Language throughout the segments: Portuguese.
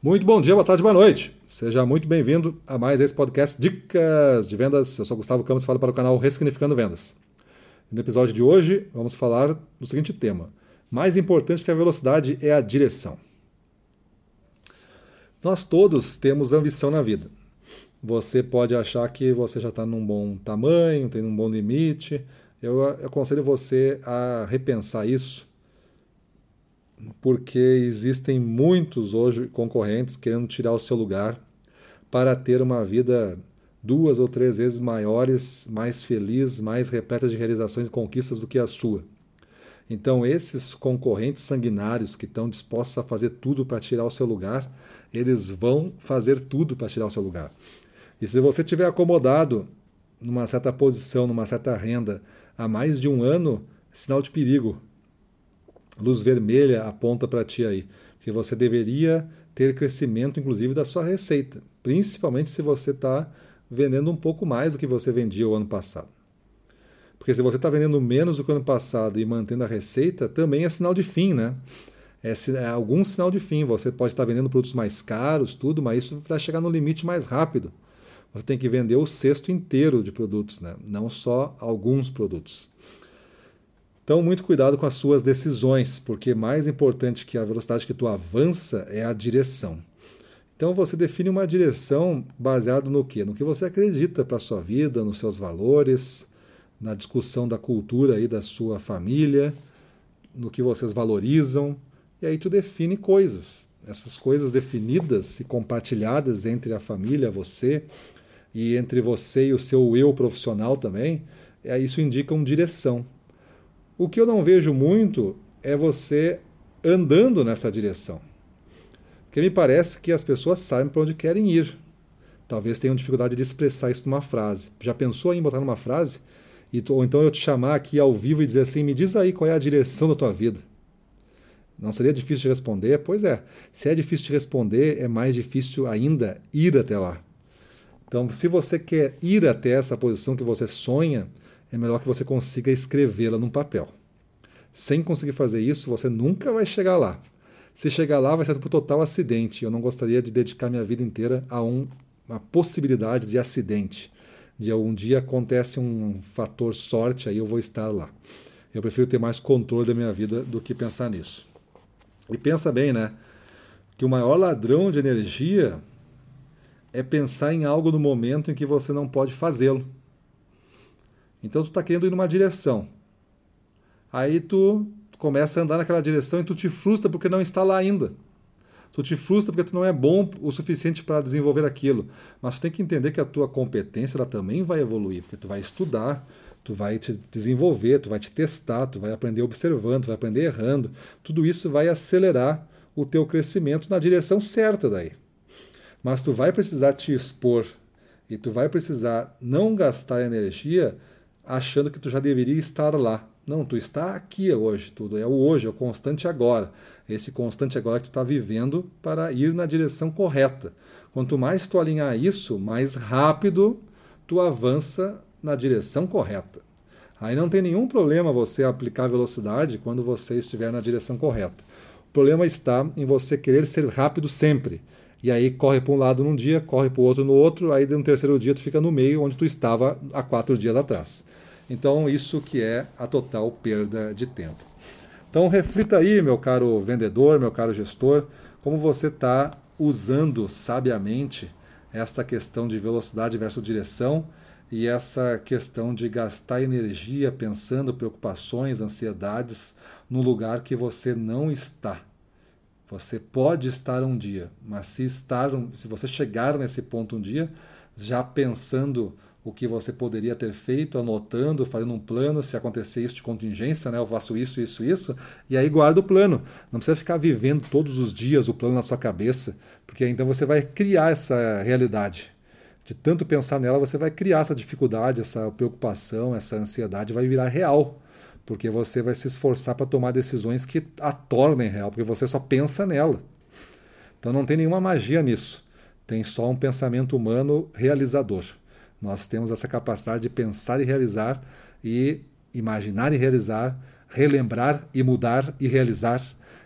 Muito bom dia, boa tarde, boa noite. Seja muito bem-vindo a mais esse podcast Dicas de Vendas. Eu sou Gustavo Campos e falo para o canal Ressignificando Vendas. No episódio de hoje, vamos falar do seguinte tema: mais importante que a velocidade é a direção. Nós todos temos ambição na vida. Você pode achar que você já está num bom tamanho, tem um bom limite. Eu aconselho você a repensar isso porque existem muitos hoje concorrentes querendo tirar o seu lugar para ter uma vida duas ou três vezes maiores, mais feliz, mais repleta de realizações e conquistas do que a sua. Então, esses concorrentes sanguinários que estão dispostos a fazer tudo para tirar o seu lugar, eles vão fazer tudo para tirar o seu lugar. E se você tiver acomodado numa certa posição, numa certa renda há mais de um ano, sinal de perigo luz vermelha aponta para ti aí, que você deveria ter crescimento, inclusive, da sua receita, principalmente se você está vendendo um pouco mais do que você vendia o ano passado. Porque se você está vendendo menos do que o ano passado e mantendo a receita, também é sinal de fim, né? É, é algum sinal de fim. Você pode estar tá vendendo produtos mais caros, tudo, mas isso vai chegar no limite mais rápido. Você tem que vender o cesto inteiro de produtos, né? não só alguns produtos. Então, muito cuidado com as suas decisões, porque mais importante que a velocidade que tu avança é a direção. Então, você define uma direção baseado no quê? No que você acredita para a sua vida, nos seus valores, na discussão da cultura aí da sua família, no que vocês valorizam, e aí tu define coisas. Essas coisas definidas e compartilhadas entre a família, você, e entre você e o seu eu profissional também, é, isso indica uma direção. O que eu não vejo muito é você andando nessa direção. Porque me parece que as pessoas sabem para onde querem ir. Talvez tenham dificuldade de expressar isso numa frase. Já pensou em botar numa frase? E, ou então eu te chamar aqui ao vivo e dizer assim: me diz aí qual é a direção da tua vida. Não seria difícil de responder? Pois é. Se é difícil de responder, é mais difícil ainda ir até lá. Então, se você quer ir até essa posição que você sonha, é melhor que você consiga escrevê-la num papel. Sem conseguir fazer isso, você nunca vai chegar lá. Se chegar lá, vai ser por total acidente. Eu não gostaria de dedicar minha vida inteira a um, uma possibilidade de acidente. De um dia acontece um fator sorte, aí eu vou estar lá. Eu prefiro ter mais controle da minha vida do que pensar nisso. E pensa bem, né? Que o maior ladrão de energia é pensar em algo no momento em que você não pode fazê-lo. Então tu está querendo ir numa direção. Aí tu começa a andar naquela direção e tu te frustra porque não está lá ainda. Tu te frustra porque tu não é bom o suficiente para desenvolver aquilo. Mas tu tem que entender que a tua competência ela também vai evoluir, porque tu vai estudar, tu vai te desenvolver, tu vai te testar, tu vai aprender observando, tu vai aprender errando. Tudo isso vai acelerar o teu crescimento na direção certa daí. Mas tu vai precisar te expor e tu vai precisar não gastar energia achando que tu já deveria estar lá. Não, tu está aqui hoje, tudo é o hoje, é o constante agora. Esse constante agora que tu está vivendo para ir na direção correta. Quanto mais tu alinhar isso, mais rápido tu avança na direção correta. Aí não tem nenhum problema você aplicar velocidade quando você estiver na direção correta. O problema está em você querer ser rápido sempre. E aí corre para um lado num dia, corre para o outro no outro, aí no terceiro dia tu fica no meio onde tu estava há quatro dias atrás. Então, isso que é a total perda de tempo. Então, reflita aí, meu caro vendedor, meu caro gestor, como você está usando sabiamente esta questão de velocidade versus direção e essa questão de gastar energia pensando preocupações, ansiedades no lugar que você não está. Você pode estar um dia, mas se estar, se você chegar nesse ponto um dia, já pensando o que você poderia ter feito, anotando, fazendo um plano, se acontecer isso de contingência, né? Eu faço isso, isso, isso, e aí guarda o plano. Não precisa ficar vivendo todos os dias o plano na sua cabeça, porque então você vai criar essa realidade. De tanto pensar nela, você vai criar essa dificuldade, essa preocupação, essa ansiedade vai virar real. Porque você vai se esforçar para tomar decisões que a tornem real, porque você só pensa nela. Então não tem nenhuma magia nisso. Tem só um pensamento humano realizador. Nós temos essa capacidade de pensar e realizar, e imaginar e realizar, relembrar e mudar e realizar.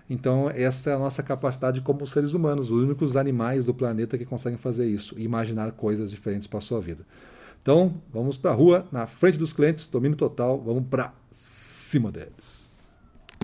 Então, esta é a nossa capacidade como seres humanos, os únicos animais do planeta que conseguem fazer isso, imaginar coisas diferentes para a sua vida. Então, vamos para a rua, na frente dos clientes, domínio total, vamos para cima deles.